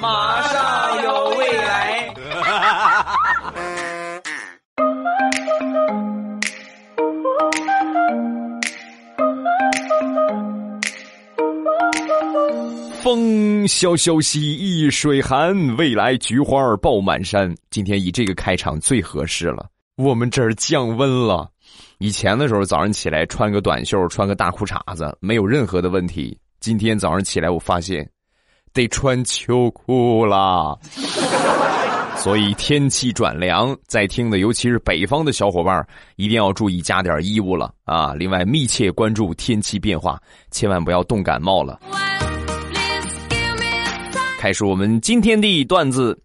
马上有未来。风萧萧兮易水寒，未来菊花爆满山。今天以这个开场最合适了。我们这儿降温了，以前的时候早上起来穿个短袖，穿个大裤衩子没有任何的问题。今天早上起来我发现得穿秋裤啦。所以天气转凉，在听的尤其是北方的小伙伴一定要注意加点衣物了啊！另外密切关注天气变化，千万不要冻感冒了。开始我们今天的段子，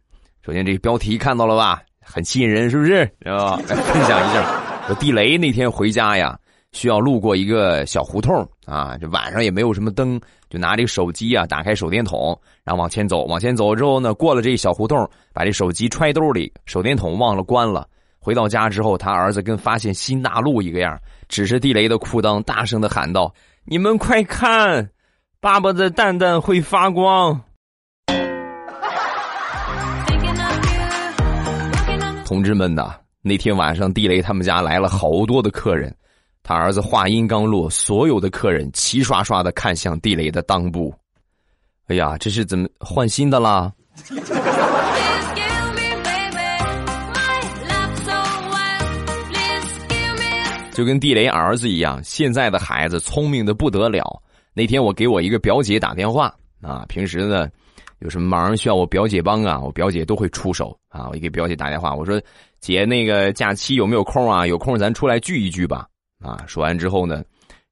首先这个标题看到了吧，很吸引人，是不是？啊，来分享一下。我地雷那天回家呀，需要路过一个小胡同啊，这晚上也没有什么灯，就拿这个手机啊，打开手电筒，然后往前走。往前走之后呢，过了这小胡同，把这手机揣兜里，手电筒忘了关了。回到家之后，他儿子跟发现新大陆一个样，指着地雷的裤裆，大声的喊道：“你们快看，爸爸的蛋蛋会发光！” 同志们呐，那天晚上地雷他们家来了好多的客人，他儿子话音刚落，所有的客人齐刷刷的看向地雷的裆部。哎呀，这是怎么换新的啦？就跟地雷儿子一样，现在的孩子聪明的不得了。那天我给我一个表姐打电话啊，平时呢。有什么忙需要我表姐帮啊？我表姐都会出手啊！我给表姐打电话，我说：“姐，那个假期有没有空啊？有空咱出来聚一聚吧。”啊！说完之后呢，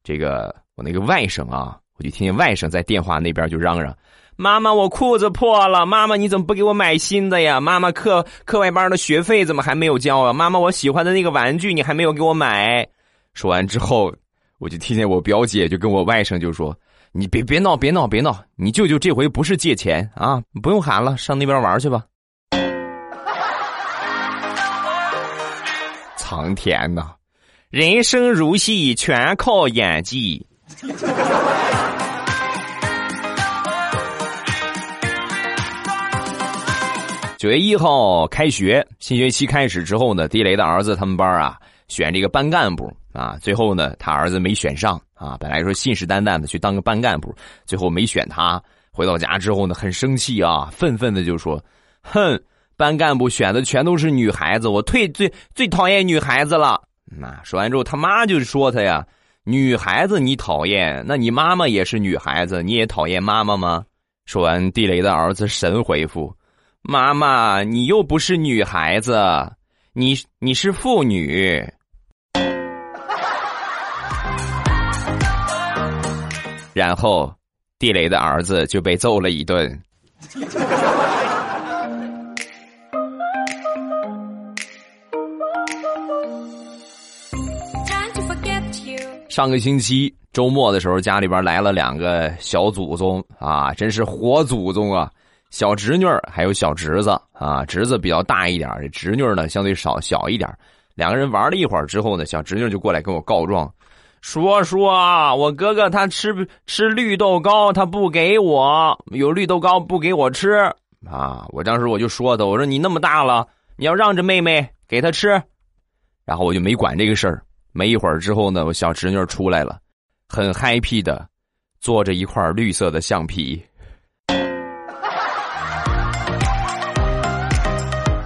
这个我那个外甥啊，我就听见外甥在电话那边就嚷嚷：“妈妈，我裤子破了！妈妈，你怎么不给我买新的呀？妈妈，课课外班的学费怎么还没有交啊？妈妈，我喜欢的那个玩具你还没有给我买。”说完之后，我就听见我表姐就跟我外甥就说。你别别闹，别闹，别闹！你舅舅这回不是借钱啊，不用喊了，上那边玩去吧。苍天呐，人生如戏，全靠演技。九月一号开学，新学期开始之后呢，地雷的儿子他们班啊，选这个班干部啊，最后呢，他儿子没选上。啊，本来说信誓旦旦的去当个班干部，最后没选他。回到家之后呢，很生气啊，愤愤的就说：“哼，班干部选的全都是女孩子，我最最最讨厌女孩子了。”那说完之后，他妈就说他呀：“女孩子你讨厌，那你妈妈也是女孩子，你也讨厌妈妈吗？”说完，地雷的儿子神回复：“妈妈，你又不是女孩子，你你是妇女。”然后，地雷的儿子就被揍了一顿。上个星期周末的时候，家里边来了两个小祖宗啊，真是活祖宗啊！小侄女还有小侄子啊，侄子比较大一点，侄女呢相对少小一点。两个人玩了一会儿之后呢，小侄女就过来跟我告状。说说，我哥哥他吃吃绿豆糕，他不给我有绿豆糕不给我吃啊！我当时我就说他，我说你那么大了，你要让着妹妹给他吃。然后我就没管这个事儿。没一会儿之后呢，我小侄女出来了，很 happy 的坐着一块绿色的橡皮，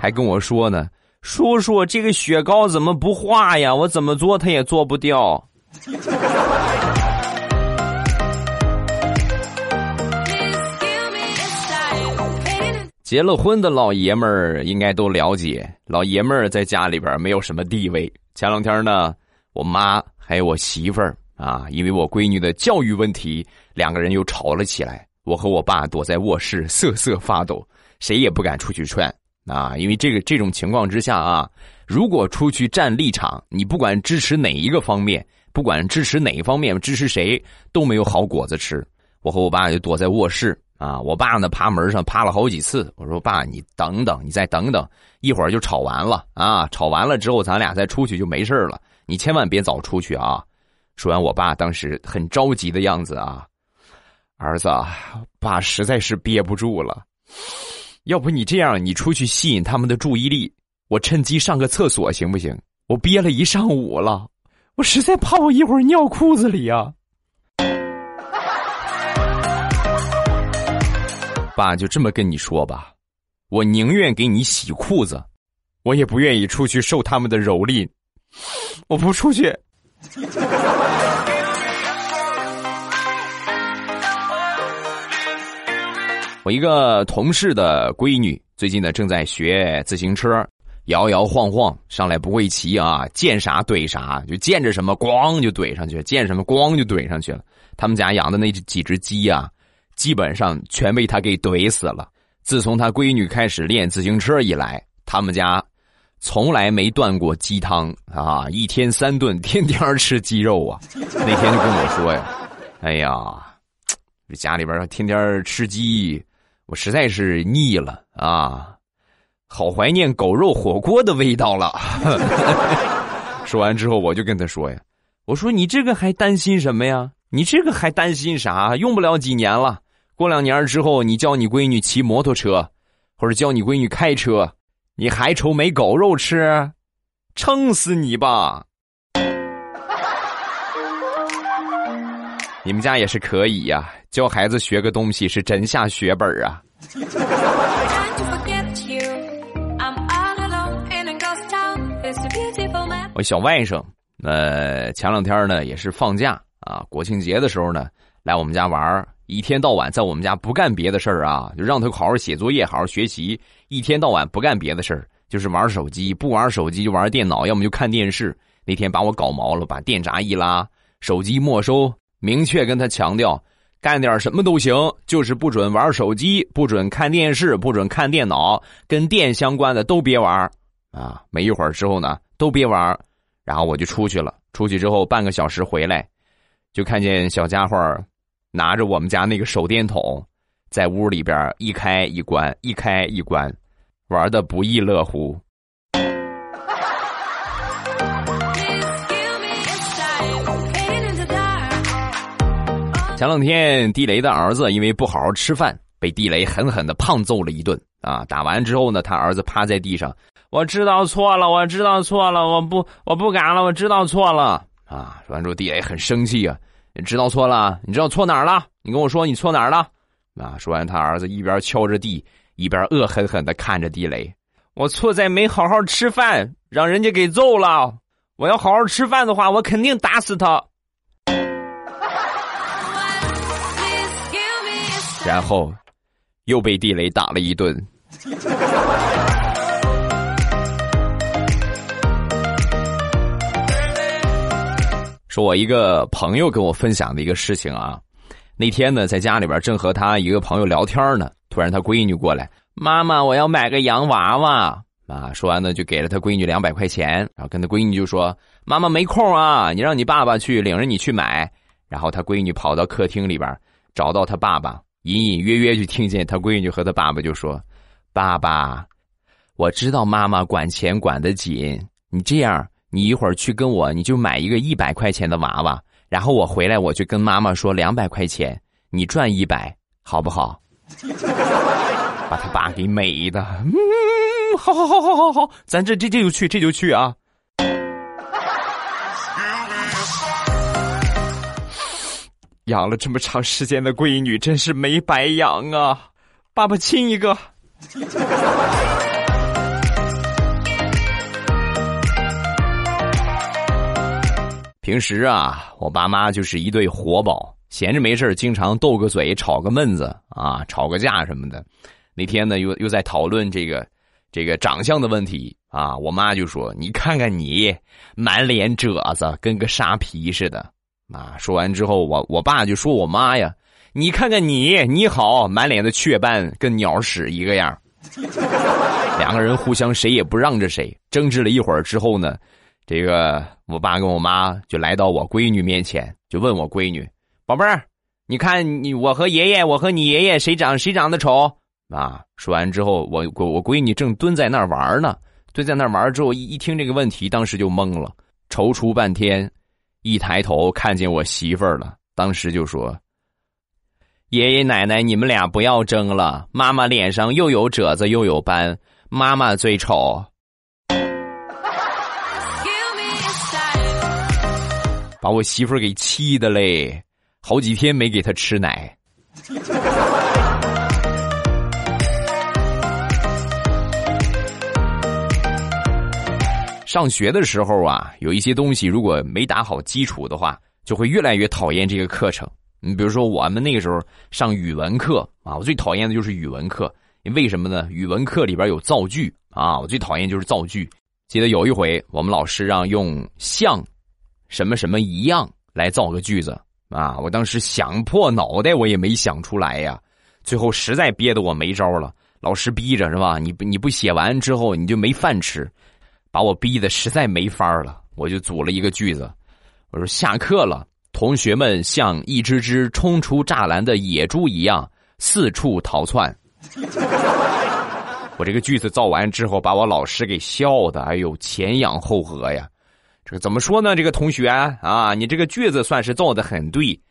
还跟我说呢：“叔叔，这个雪糕怎么不化呀？我怎么做它也做不掉。”结了婚的老爷们儿应该都了解，老爷们儿在家里边没有什么地位。前两天呢，我妈还有我媳妇儿啊，因为我闺女的教育问题，两个人又吵了起来。我和我爸躲在卧室瑟瑟发抖，谁也不敢出去劝啊。因为这个这种情况之下啊，如果出去站立场，你不管支持哪一个方面。不管支持哪一方面，支持谁都没有好果子吃。我和我爸就躲在卧室啊，我爸呢爬门上爬了好几次。我说：“爸，你等等，你再等等，一会儿就吵完了啊！吵完了之后，咱俩再出去就没事了。你千万别早出去啊！”说完，我爸当时很着急的样子啊，儿子，爸实在是憋不住了。要不你这样，你出去吸引他们的注意力，我趁机上个厕所行不行？我憋了一上午了，我实在怕我一会儿尿裤子里呀。爸，就这么跟你说吧，我宁愿给你洗裤子，我也不愿意出去受他们的蹂躏。我不出去。我一个同事的闺女最近呢正在学自行车，摇摇晃晃上来不会骑啊，见啥怼啥，就见着什么咣就怼上去，见什么咣就怼上去了。他们家养的那几只鸡啊，基本上全被他给怼死了。自从他闺女开始练自行车以来，他们家从来没断过鸡汤啊，一天三顿，天天吃鸡肉啊。那天就跟我说呀：“哎呀，这家里边天天吃鸡。”我实在是腻了啊，好怀念狗肉火锅的味道了。说完之后，我就跟他说呀：“我说你这个还担心什么呀？你这个还担心啥？用不了几年了，过两年之后，你教你闺女骑摩托车，或者教你闺女开车，你还愁没狗肉吃？撑死你吧！你们家也是可以呀。”教孩子学个东西是真下血本啊！我小外甥，呃，前两天呢也是放假啊，国庆节的时候呢来我们家玩一天到晚在我们家不干别的事儿啊，就让他好好写作业，好好学习，一天到晚不干别的事儿，就是玩手机，不玩手机就玩电脑，要么就看电视。那天把我搞毛了，把电闸一拉，手机没收，明确跟他强调。干点什么都行，就是不准玩手机，不准看电视，不准看电脑，跟电相关的都别玩啊！没一会儿之后呢，都别玩然后我就出去了。出去之后半个小时回来，就看见小家伙拿着我们家那个手电筒，在屋里边一开一关，一开一关，玩的不亦乐乎。前两天，地雷的儿子因为不好好吃饭，被地雷狠狠的胖揍了一顿啊！打完之后呢，他儿子趴在地上，我知道错了，我知道错了，我不，我不敢了，我知道错了啊！说完之后，地雷很生气啊，你知道错了？你知道错哪儿了？你跟我说你错哪儿了？啊！说完，他儿子一边敲着地，一边恶狠狠的看着地雷，我错在没好好吃饭，让人家给揍了。我要好好吃饭的话，我肯定打死他。然后，又被地雷打了一顿。说，我一个朋友跟我分享的一个事情啊，那天呢，在家里边正和他一个朋友聊天呢，突然他闺女过来，妈妈，我要买个洋娃娃啊！说完呢，就给了他闺女两百块钱，然后跟他闺女就说：“妈妈没空啊，你让你爸爸去领着你去买。”然后他闺女跑到客厅里边，找到他爸爸。隐隐约约就听见他闺女和他爸爸就说：“爸爸，我知道妈妈管钱管得紧，你这样，你一会儿去跟我，你就买一个一百块钱的娃娃，然后我回来我就跟妈妈说两百块钱，你赚一百，好不好？” 把他爸给美的，嗯，好好好好好好，咱这这这就去这就去啊。养了这么长时间的闺女，真是没白养啊！爸爸亲一个。平时啊，我爸妈就是一对活宝，闲着没事经常斗个嘴，吵个闷子啊，吵个架什么的。那天呢，又又在讨论这个这个长相的问题啊，我妈就说：“你看看你，满脸褶子，跟个沙皮似的。”啊！说完之后，我我爸就说我妈呀：“你看看你，你好，满脸的雀斑，跟鸟屎一个样。”两个人互相谁也不让着谁，争执了一会儿之后呢，这个我爸跟我妈就来到我闺女面前，就问我闺女：“宝贝儿，你看你我和爷爷，我和你爷爷谁长谁长得丑？”啊！说完之后，我我我闺女正蹲在那儿玩呢，蹲在那儿玩之后，一一听这个问题，当时就懵了，踌躇半天。一抬头看见我媳妇儿了，当时就说：“爷爷奶奶，你们俩不要争了，妈妈脸上又有褶子又有斑，妈妈最丑。”把我媳妇儿给气的嘞，好几天没给她吃奶。上学的时候啊，有一些东西如果没打好基础的话，就会越来越讨厌这个课程。你比如说，我们那个时候上语文课啊，我最讨厌的就是语文课。为什么呢？语文课里边有造句啊，我最讨厌就是造句。记得有一回，我们老师让用像。什么什么一样来造个句子啊！我当时想破脑袋，我也没想出来呀。最后实在憋得我没招了，老师逼着是吧？你你不写完之后你就没饭吃，把我逼得实在没法了。我就组了一个句子，我说下课了，同学们像一只只冲出栅栏的野猪一样四处逃窜。我这个句子造完之后，把我老师给笑的，哎呦前仰后合呀。这个怎么说呢？这个同学啊，你这个句子算是造的很对，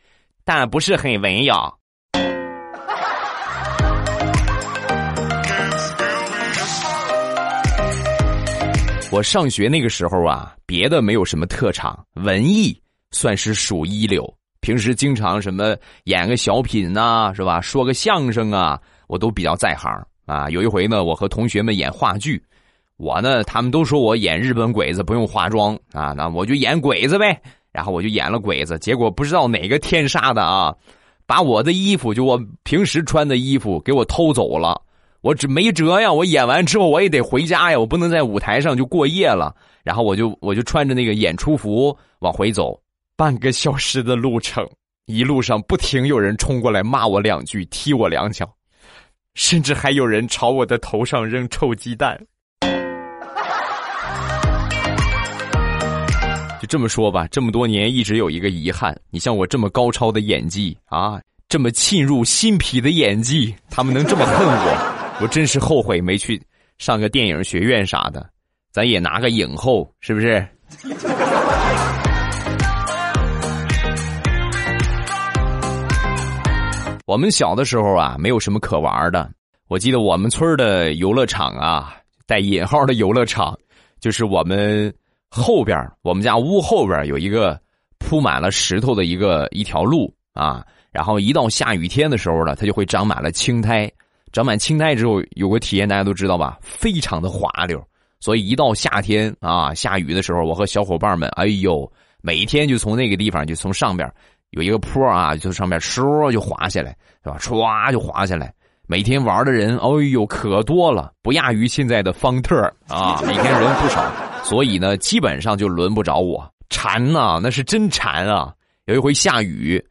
但不是很文雅。我上学那个时候啊，别的没有什么特长，文艺算是数一流。平时经常什么演个小品呐，是吧？说个相声啊，我都比较在行啊。有一回呢，我和同学们演话剧。我呢，他们都说我演日本鬼子不用化妆啊，那我就演鬼子呗。然后我就演了鬼子，结果不知道哪个天杀的啊，把我的衣服，就我平时穿的衣服给我偷走了。我只没辙呀，我演完之后我也得回家呀，我不能在舞台上就过夜了。然后我就我就穿着那个演出服往回走，半个小时的路程，一路上不停有人冲过来骂我两句，踢我两脚，甚至还有人朝我的头上扔臭鸡蛋。这么说吧，这么多年一直有一个遗憾。你像我这么高超的演技啊，这么沁入心脾的演技，他们能这么恨我，我真是后悔没去上个电影学院啥的，咱也拿个影后，是不是？我们小的时候啊，没有什么可玩的。我记得我们村的游乐场啊，带引号的游乐场，就是我们。后边我们家屋后边有一个铺满了石头的一个一条路啊，然后一到下雨天的时候呢，它就会长满了青苔。长满青苔之后，有个体验大家都知道吧，非常的滑溜。所以一到夏天啊，下雨的时候，我和小伙伴们，哎呦，每天就从那个地方，就从上边有一个坡啊，就上面唰就滑下来，是吧？唰就滑下来。每天玩的人，哎呦，可多了，不亚于现在的方特啊，每天人不少。所以呢，基本上就轮不着我馋呐，那是真馋啊！有一回下雨，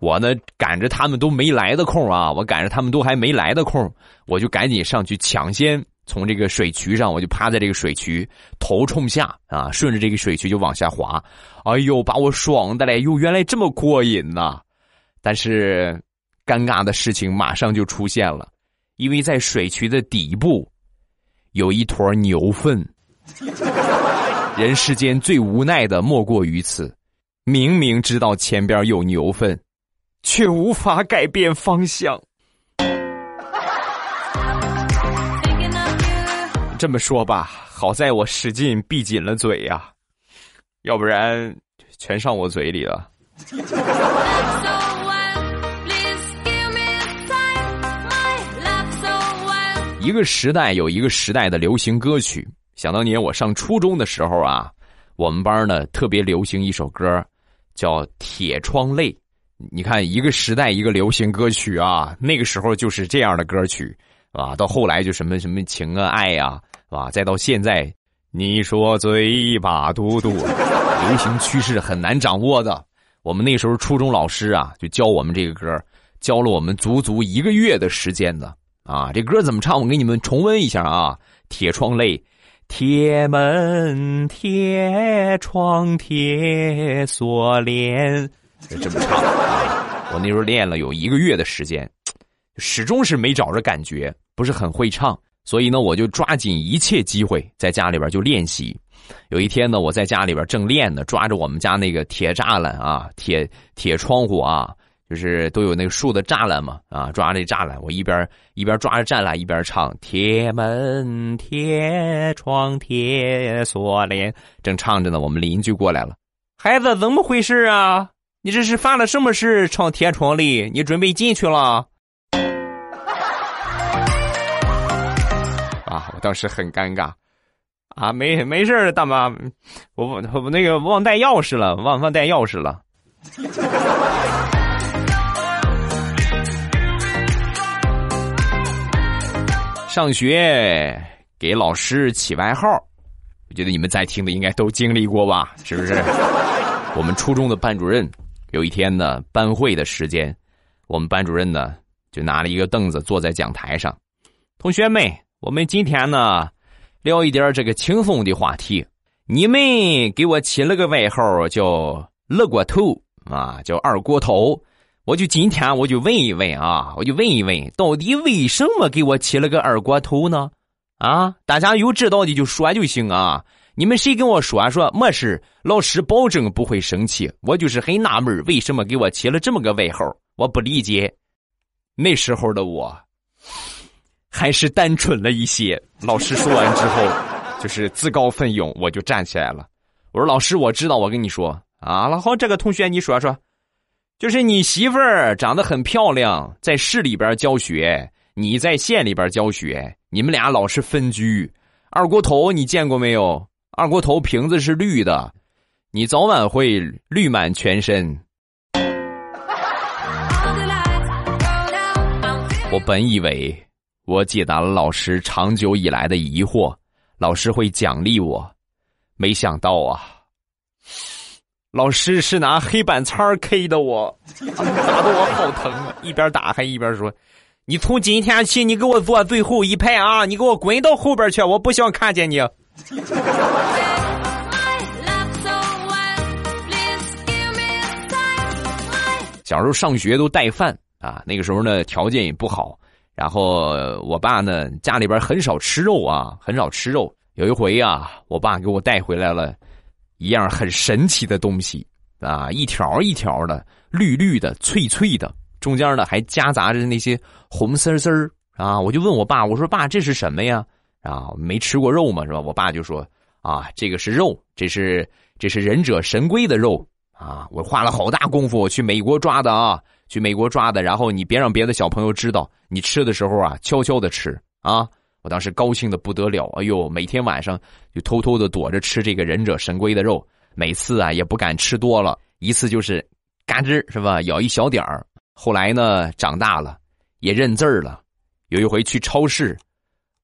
我呢赶着他们都没来的空啊，我赶着他们都还没来的空，我就赶紧上去抢先从这个水渠上，我就趴在这个水渠头冲下啊，顺着这个水渠就往下滑，哎呦，把我爽的嘞！哟，原来这么过瘾呐！但是尴尬的事情马上就出现了，因为在水渠的底部有一坨牛粪。人世间最无奈的莫过于此，明明知道前边有牛粪，却无法改变方向。这么说吧，好在我使劲闭紧了嘴呀，要不然全上我嘴里了。一个时代有一个时代的流行歌曲。想当年我上初中的时候啊，我们班呢特别流行一首歌，叫《铁窗泪》。你看，一个时代一个流行歌曲啊，那个时候就是这样的歌曲啊。到后来就什么什么情啊爱呀，啊？再到现在，你说嘴巴嘟嘟，流行趋势很难掌握的。我们那时候初中老师啊，就教我们这个歌，教了我们足足一个月的时间呢。啊，这歌怎么唱？我给你们重温一下啊，《铁窗泪》。铁门、铁窗、铁锁链，这么唱。我那时候练了有一个月的时间，始终是没找着感觉，不是很会唱。所以呢，我就抓紧一切机会在家里边就练习。有一天呢，我在家里边正练呢，抓着我们家那个铁栅栏啊、铁铁窗户啊，就是都有那个树的栅栏嘛，啊，抓这栅栏，我一边一边抓着栅栏一边唱：铁门铁窗铁锁链。正唱着呢，我们邻居过来了，孩子怎么回事啊？你这是犯了什么事？闯铁窗里？你准备进去了？啊，我当时很尴尬。啊，没没事大妈，我我那个忘带钥匙了，忘忘带钥匙了。上学给老师起外号，我觉得你们在听的应该都经历过吧？是不是？我们初中的班主任有一天呢，班会的时间，我们班主任呢就拿了一个凳子坐在讲台上，同学们，我们今天呢。聊一点这个轻松的话题，你们给我起了个外号叫“二锅头”啊，叫“二锅头”。我就今天我就问一问啊，我就问一问，到底为什么给我起了个“二锅头”呢？啊，大家有知道的就说就行啊。你们谁跟我说说没事，老师保证不会生气。我就是很纳闷，为什么给我起了这么个外号？我不理解。那时候的我。还是单纯了一些。老师说完之后，就是自告奋勇，我就站起来了。我说：“老师，我知道。我跟你说啊，那好，这个同学你说说，就是你媳妇儿长得很漂亮，在市里边教学，你在县里边教学，你们俩老是分居。二锅头你见过没有？二锅头瓶子是绿的，你早晚会绿满全身。”我本以为。我解答了老师长久以来的疑惑，老师会奖励我，没想到啊，老师是拿黑板擦 K 的我，打的我好疼啊！一边打还一边说：“你从今天起，你给我坐最后一排啊！你给我滚到后边去，我不想看见你。”小时候上学都带饭啊，那个时候呢条件也不好。然后我爸呢，家里边很少吃肉啊，很少吃肉。有一回啊，我爸给我带回来了一样很神奇的东西啊，一条一条的，绿绿的，脆脆的，中间呢还夹杂着那些红丝丝儿啊。我就问我爸，我说爸，这是什么呀？啊，没吃过肉嘛，是吧？我爸就说啊，这个是肉，这是这是忍者神龟的肉啊。我花了好大功夫去美国抓的啊。去美国抓的，然后你别让别的小朋友知道，你吃的时候啊，悄悄的吃啊！我当时高兴的不得了，哎呦，每天晚上就偷偷的躲着吃这个忍者神龟的肉，每次啊也不敢吃多了，一次就是嘎吱是吧，咬一小点儿。后来呢，长大了也认字了，有一回去超市，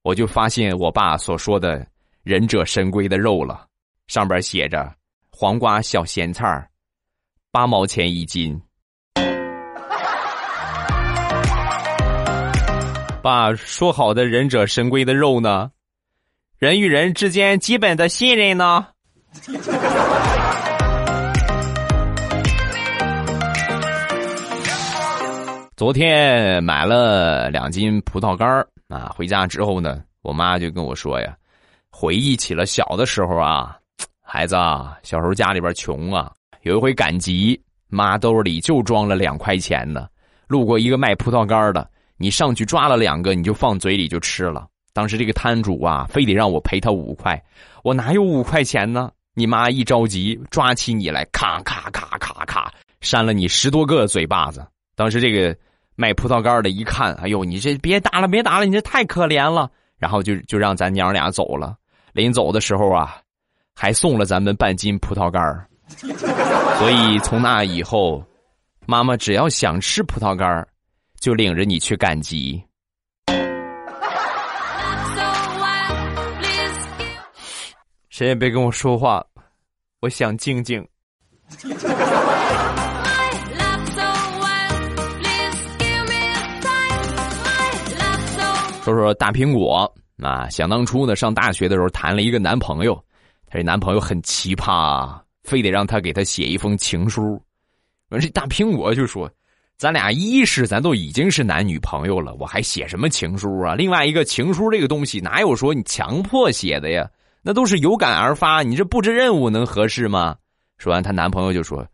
我就发现我爸所说的忍者神龟的肉了，上边写着黄瓜小咸菜儿八毛钱一斤。把说好的忍者神龟的肉呢？人与人之间基本的信任呢？昨天买了两斤葡萄干啊，回家之后呢，我妈就跟我说呀，回忆起了小的时候啊，孩子啊，小时候家里边穷啊，有一回赶集，妈兜里就装了两块钱呢，路过一个卖葡萄干的。你上去抓了两个，你就放嘴里就吃了。当时这个摊主啊，非得让我赔他五块，我哪有五块钱呢？你妈一着急，抓起你来，咔咔咔咔咔，扇了你十多个嘴巴子。当时这个卖葡萄干的一看，哎呦，你这别打了，别打了，你这太可怜了。然后就就让咱娘俩走了。临走的时候啊，还送了咱们半斤葡萄干 所以从那以后，妈妈只要想吃葡萄干就领着你去赶集。谁也别跟我说话，我想静静。说说大苹果啊，想当初呢，上大学的时候谈了一个男朋友，他这男朋友很奇葩，非得让他给他写一封情书。完，这大苹果就说。咱俩一是咱都已经是男女朋友了，我还写什么情书啊？另外一个情书这个东西哪有说你强迫写的呀？那都是有感而发，你这布置任务能合适吗？说完，她男朋友就说：“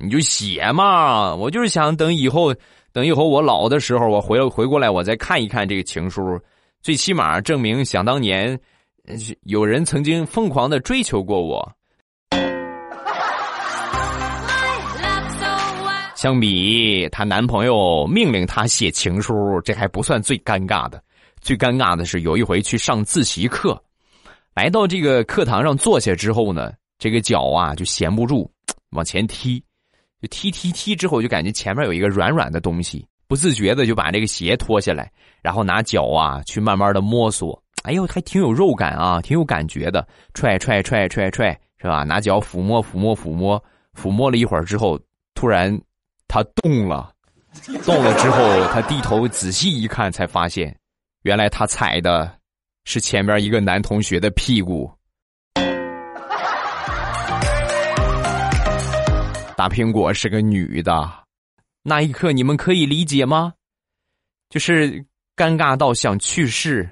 你就写嘛，我就是想等以后，等以后我老的时候，我回回过来，我再看一看这个情书，最起码证明想当年有人曾经疯狂的追求过我。相比她男朋友命令她写情书，这还不算最尴尬的。最尴尬的是有一回去上自习课，来到这个课堂上坐下之后呢，这个脚啊就闲不住，往前踢，就踢踢踢之后就感觉前面有一个软软的东西，不自觉的就把这个鞋脱下来，然后拿脚啊去慢慢的摸索，哎呦还挺有肉感啊，挺有感觉的，踹踹踹踹踹是吧？拿脚抚摸抚摸抚摸抚摸了一会儿之后，突然。他动了，动了之后，他低头仔细一看，才发现，原来他踩的是前面一个男同学的屁股。大苹果是个女的，那一刻你们可以理解吗？就是尴尬到想去世。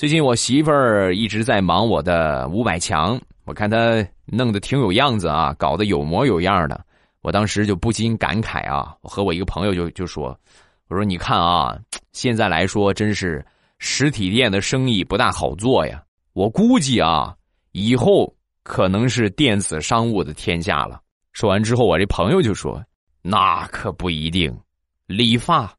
最近我媳妇儿一直在忙我的五百强，我看她弄得挺有样子啊，搞得有模有样的。我当时就不禁感慨啊，我和我一个朋友就就说：“我说你看啊，现在来说真是实体店的生意不大好做呀。我估计啊，以后可能是电子商务的天下了。”说完之后，我这朋友就说：“那可不一定，理发，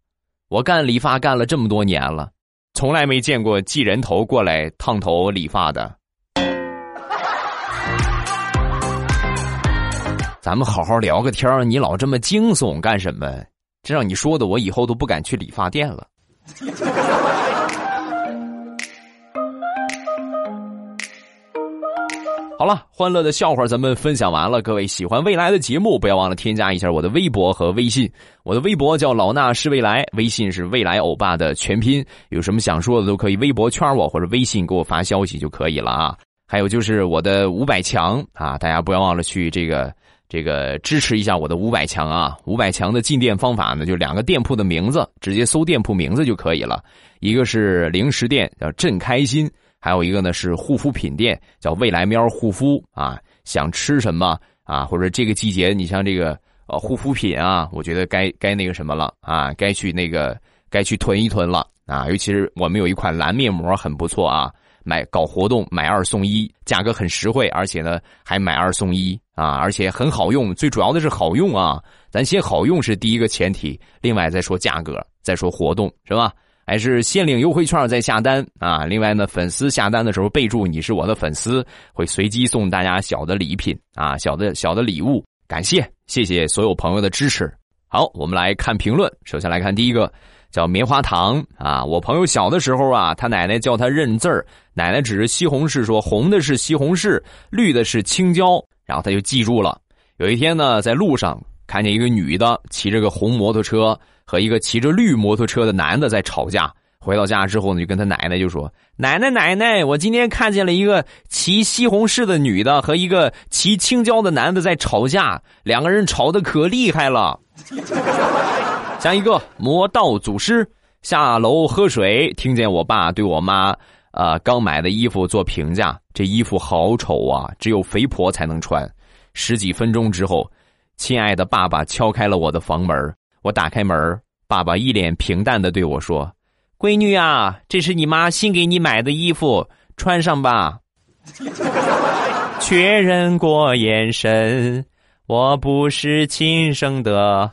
我干理发干了这么多年了。”从来没见过寄人头过来烫头理发的。咱们好好聊个天你老这么惊悚干什么？这让你说的，我以后都不敢去理发店了。好了，欢乐的笑话咱们分享完了。各位喜欢未来的节目，不要忘了添加一下我的微博和微信。我的微博叫老衲是未来，微信是未来欧巴的全拼。有什么想说的都可以微博圈我或者微信给我发消息就可以了啊。还有就是我的五百强啊，大家不要忘了去这个这个支持一下我的五百强啊。五百强的进店方法呢，就两个店铺的名字，直接搜店铺名字就可以了。一个是零食店，叫朕开心。还有一个呢是护肤品店，叫未来喵护肤啊。想吃什么啊？或者这个季节，你像这个呃护肤品啊，我觉得该该那个什么了啊，该去那个该去囤一囤了啊。尤其是我们有一款蓝面膜很不错啊，买搞活动买二送一，价格很实惠，而且呢还买二送一啊，而且很好用，最主要的是好用啊。咱先好用是第一个前提，另外再说价格，再说活动是吧？还是先领优惠券再下单啊！另外呢，粉丝下单的时候备注你是我的粉丝，会随机送大家小的礼品啊，小的小的礼物。感谢，谢谢所有朋友的支持。好，我们来看评论。首先来看第一个，叫棉花糖啊。我朋友小的时候啊，他奶奶叫他认字儿，奶奶指着西红柿说：“红的是西红柿，绿的是青椒。”然后他就记住了。有一天呢，在路上看见一个女的骑着个红摩托车。和一个骑着绿摩托车的男的在吵架。回到家之后呢，就跟他奶奶就说：“奶奶奶奶，我今天看见了一个骑西红柿的女的和一个骑青椒的男的在吵架，两个人吵得可厉害了。”下一个魔道祖师下楼喝水，听见我爸对我妈啊刚买的衣服做评价：“这衣服好丑啊，只有肥婆才能穿。”十几分钟之后，亲爱的爸爸敲开了我的房门。我打开门，爸爸一脸平淡的对我说：“闺女啊，这是你妈新给你买的衣服，穿上吧。”确认过眼神，我不是亲生的。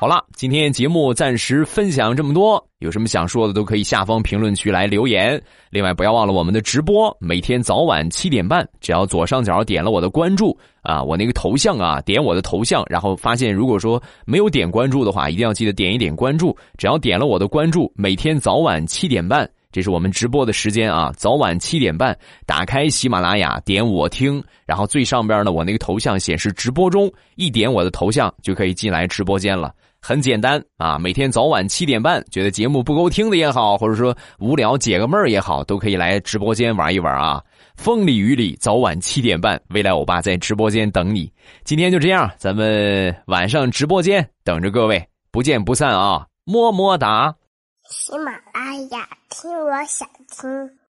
好了，今天节目暂时分享这么多，有什么想说的都可以下方评论区来留言。另外，不要忘了我们的直播，每天早晚七点半，只要左上角点了我的关注啊，我那个头像啊，点我的头像，然后发现如果说没有点关注的话，一定要记得点一点关注。只要点了我的关注，每天早晚七点半，这是我们直播的时间啊，早晚七点半，打开喜马拉雅，点我听，然后最上边呢，我那个头像显示直播中，一点我的头像就可以进来直播间了。很简单啊，每天早晚七点半，觉得节目不够听的也好，或者说无聊解个闷儿也好，都可以来直播间玩一玩啊。风里雨里，早晚七点半，未来欧巴在直播间等你。今天就这样，咱们晚上直播间等着各位，不见不散啊！么么哒。喜马拉雅，听我想听。